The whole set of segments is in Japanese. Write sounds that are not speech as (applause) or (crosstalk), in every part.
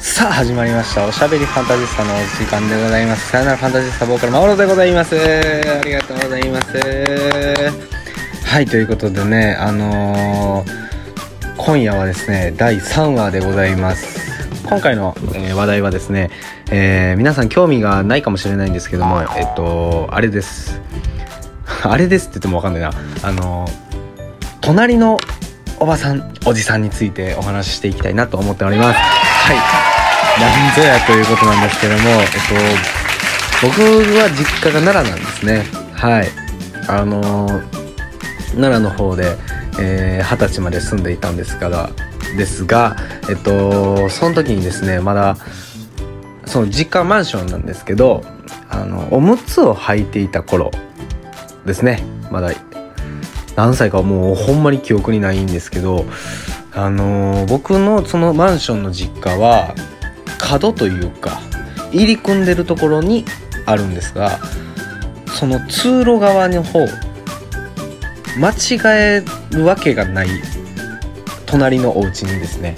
さあ始まりました。おしゃべりファンタジスタのお時間でございます。さよならファンタジスタボーカルマオロでございます。ありがとうございます。はいということでねあのー、今夜はですね第3話でございます。今回の、えー、話題はですね、えー、皆さん興味がないかもしれないんですけどもえっとあれです。(laughs) あれですって言ってもわかんないな。あの隣のおばさんおじさんについてお話ししていきたいなと思っております。はい。なんぞやということなんですけどもえっと僕は実家が奈良なんですね。はい。あの奈良の方で二十、歳まで住んでいたんですからですがえっとその時にですねまだその実家マンションなんですけどあのおむつを履いていた頃ですね。まだ何歳かもうほんまに記憶にないんですけどあの、僕のそのマンションの実家は角というか入り組んでるところにあるんですがその通路側の方間違えるわけがない隣のお家にですね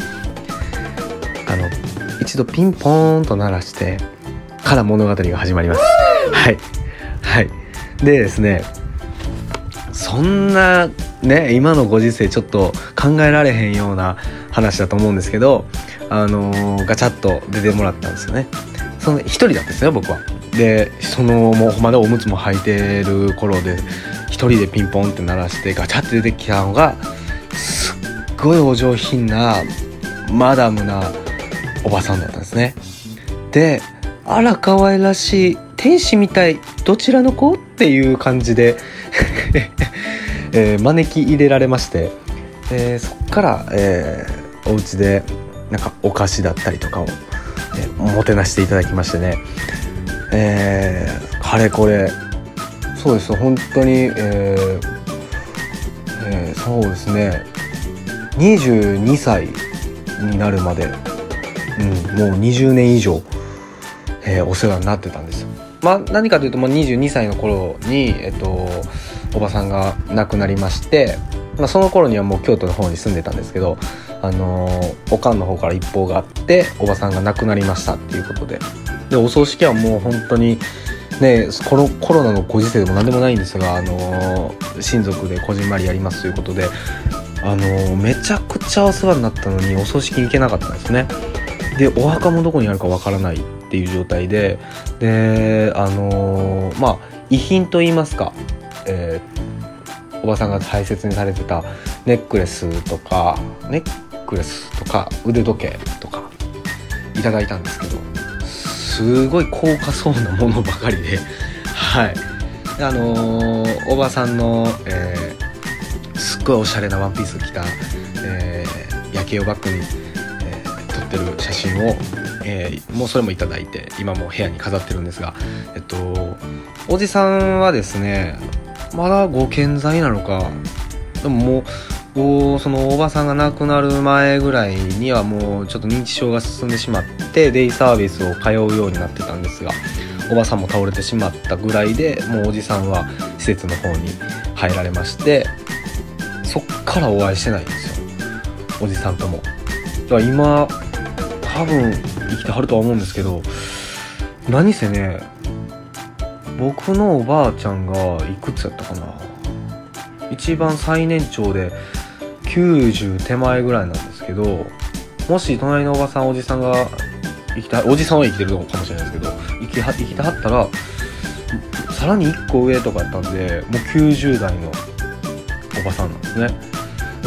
あの一度ピンポーンと鳴らしてから物語が始まります。はい。はい。でですねそんなね今のご時世ちょっと考えられへんような話だと思うんですけどあのー、ガチャッと出てもらったんですよね。その一人だったんですよ僕は。でそのもうまだおむつも履いてる頃で一人でピンポンって鳴らしてガチャって出てきたのがすっごいお上品なマダムなおばさんだったんですね。であら可愛らしい天使みたい。どちらの子？っていう感じで (laughs) えー、招き入れられまして、えー、そっから、えー、お家でなんかお菓子だったりとかを、えー、もてなしていただきましてね、えー、かれこれ。そうです本当に、えーえー、そうですね。22歳になるまで、うん、もう20年以上、えー、お世話になってたんですよ。まあ、何かというと、まあ、22歳の頃に、えっと、おばさんが亡くなりまして、まあ、その頃にはもう京都の方に住んでたんですけど、あの、おかんの方から一報があっておばさんが亡くなりましたっていうことででお葬式はもう本当にねこのコロナのご時世でも何でもないんですが、あの、親族でこじんまりやりますということで、あの、めちゃくちゃお世話になったのにお葬式に行けなかったんですね。でお墓もどこにあるかわからないっていう状態でであのまあ遺品といいますかえー、おばさんが大切にされてたネックレスとかネックレスとか腕時計とかいただいたんですけどすごい高価そうなものばかりではい。あのー、おばさんの、えー、すっごいおしゃれなワンピース着た、えー、夜景をバックに、えー、撮ってる写真を、えー、もうそれもいただいて今も部屋に飾ってるんですがえっとおじさんはですねまだご健在なのかでももうそのおばさんが亡くなる前ぐらいにはもうちょっと認知症が進んでしまってデイサービスを通うようになってたんですがおばさんも倒れてしまったぐらいでもうおじさんは施設の方に入られましてそっからお会いしてないんですよ。おじさんとも。だから今多分生きてはるとは思うんですけど何せね僕のおばあちゃんがいくつやったかな。一番最年長で90手前ぐらいなんですけどもし隣のおばさんおじさんが生きたおじさんは生きてるのかもしれないですけど生きは生きてはったらさらに1個上とかやったんでもう90代のおばさんなんですね。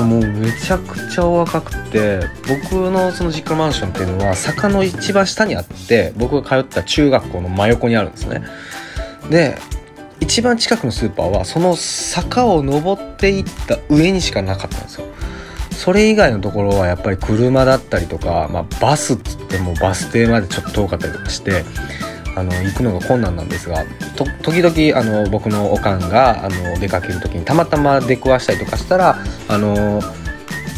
もうめちゃくちゃお若くて僕のその実家マンションっていうのは坂の一番下にあって僕が通った中学校の真横にあるんですね。で一番近くのスーパーはその坂を登っていった上にしかなかったんですよそれ以外のところはやっぱり車だったりとか、まあ、バスっつってもバス停までちょっと遠かったりとかしてあの行くのが困難なんですが時々あの僕のおかんがあの出かける時にたまたま出くわしたりとかしたら「あの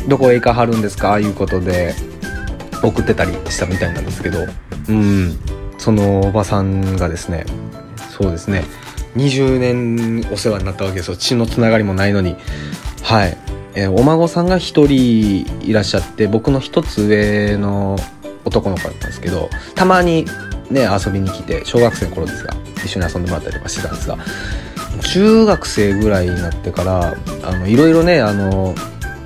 どこへ行かはるんですか?」ああいうことで送ってたりしたみたいなんですけどうんそのおばさんがですねそうですね20年お世話になったわけですよ。血のつながりもないのに。はい、えー、お孫さんが1人いらっしゃって僕の1つ上の男の子だったんですけどたまにね遊びに来て小学生の頃ですが一緒に遊んでもらったりとかしてたんですが中学生ぐらいになってからあのいろいろねあの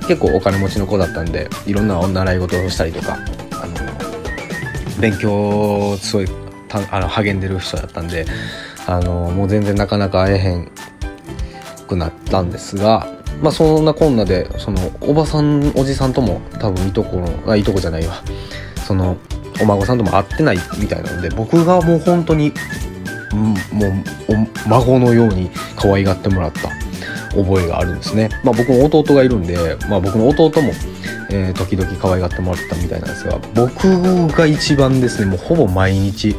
結構お金持ちの子だったんでいろんなお習い事をしたりとかあの勉強すごいあの励んでる人だったんであのもう全然なかなか会えへんくなったんですがまあそんなこんなでそのおばさんおじさんとも多分いとこのあいとこじゃないわそのお孫さんとも会ってないみたいなので僕がもう本当に、もう孫のように可愛がってもらった覚えがあるんですね。まあ僕も弟がいるんで、まあ僕の弟も、えー、時々可愛がってもらったみたいなんですが、僕が一番ですね、もうほぼ毎日、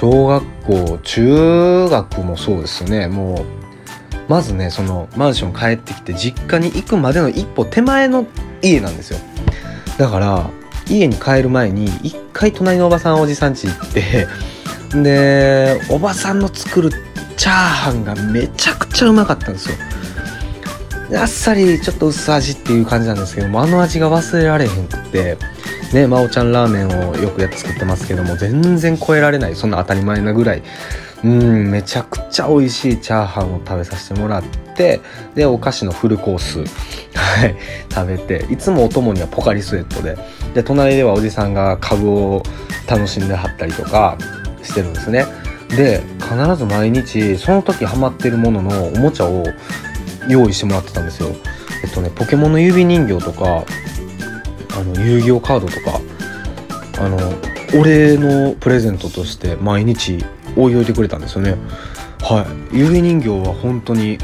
小学校、中学もそうですね、もう、まずね、そのマンション帰ってきて実家に行くまでの一歩手前の家なんですよ。だから、家に帰る前に一回隣のおばさんおじさん家行って (laughs) でおばさんの作るチャーハンがめちゃくちゃうまかったんですよ。あっさりちょっと薄味っていう感じなんですけどもあの味が忘れられへんくって。ね真央ちゃんラーメンをよくやって作ってますけども全然超えられないそんな当たり前なぐらい。うんめちゃくちゃ美味しいチャーハンを食べさせてもらってでお菓子のフルコースはい食べていつもお供にはポカリスエットで。で隣ではおじさんが株を楽しんではったりとかしてるんですね。で必ず毎日その時ハマってるもののおもちゃを用意してもらってたんですよ。えっとねポケモンの指人形とかあの遊戯王カードとかあのお礼のプレゼントとして毎日置いといてくれたんですよね。はい。指人形は本当に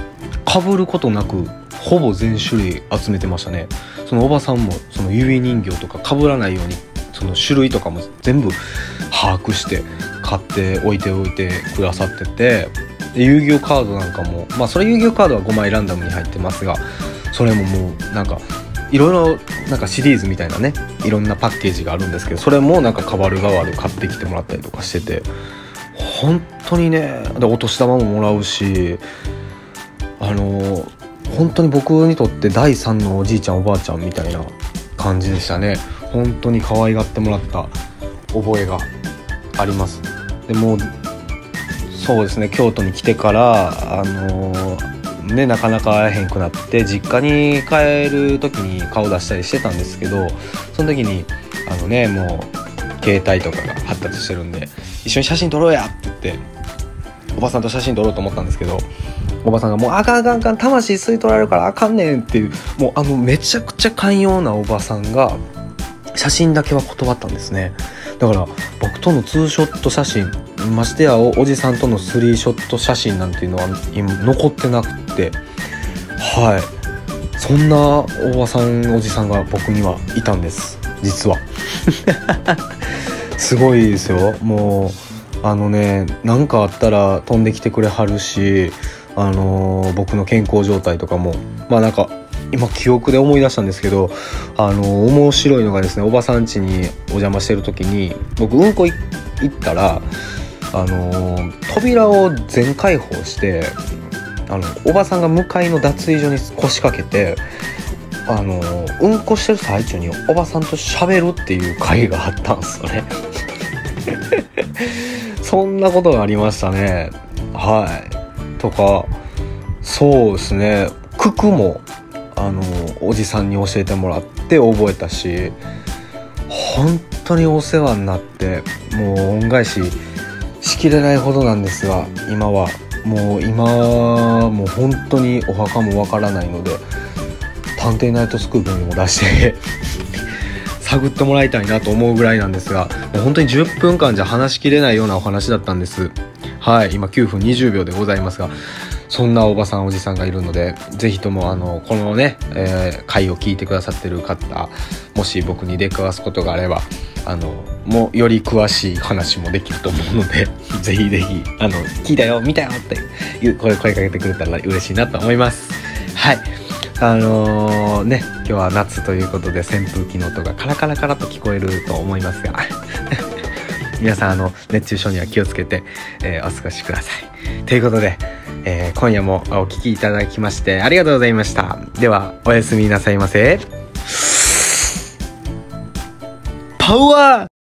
かぶることなくほぼ全種類集めてましたね。そのおばさんもその指人形とかかぶらないようにその種類とかも全部把握して買って置いておいてくださってて遊戯王カードなんかもまあそれ遊戯王カードは5枚ランダムに入ってますがそれももうなんかいろいろなんかシリーズみたいなねいろんなパッケージがあるんですけどそれもなんか変わる側で買ってきてもらったりとかしてて本当にねでお年玉ももらうしあの本当に僕にとって第3のおじいちゃんおばあちゃんみたいな感じでしたね。本当に可愛がってもらった覚えがあります。でもそうですね京都に来てからあのー、ねなかなか会えへんくなって実家に帰る時に顔出したりしてたんですけどその時にあのねもう携帯とかが発達してるんで一緒に写真撮ろうやって言っておばさんと写真撮ろうと思ったんですけどおばさんがもうあかんあかんあかん魂吸い取られるからあかんねんっていうもうあのめちゃくちゃ寛容なおばさんが写真だけは断ったんですね。だから僕とのツーショット写真ましてやおじさんとのスリーショット写真なんていうのは今残ってなくてはい。そんなおばさんおじさんが僕にはいたんです。実は。(laughs) すごいですよ。もうあのね何かあったら飛んできてくれはるしあのー、僕の健康状態とかもまあなんか今記憶で思い出したんですけどあの、面白いのがですねおばさん家にお邪魔してる時に僕うんこ行ったらあの、扉を全開放してあのおばさんが向かいの脱衣所に腰掛けてあのうんこしてる最中におばさんと喋るっていう会があったんですよね。(laughs) そんなことがありましたね。はい。とかそうですね。九九もおじさんに教えてもらって覚えたし本当にお世話になってもう恩返ししきれないほどなんですが今はもう今もう本当にお墓もわからないので「探偵ナイトスクープ」にも出して (laughs) 探ってもらいたいなと思うぐらいなんですがもう本当に10分間じゃ話しきれないようなお話だったんです。はい今9分20秒でございますがそんなおばさんおじさんがいるので是非ともあのこのね、えー、回を聞いてくださってる方もし僕に出くわすことがあればあのもうより詳しい話もできると思うので (laughs) ぜひぜひあの聞いたよ見たよっていう声声かけてくれたら嬉しいなと思います。はい。あのー、ね今日は夏ということで扇風機の音がカラカラカラと聞こえると思いますが (laughs) 皆さんあの熱中症には気をつけて、えー、お過ごしください。ということで、えー、今夜もお聴きいただきましてありがとうございました。ではおやすみなさいませ。パワー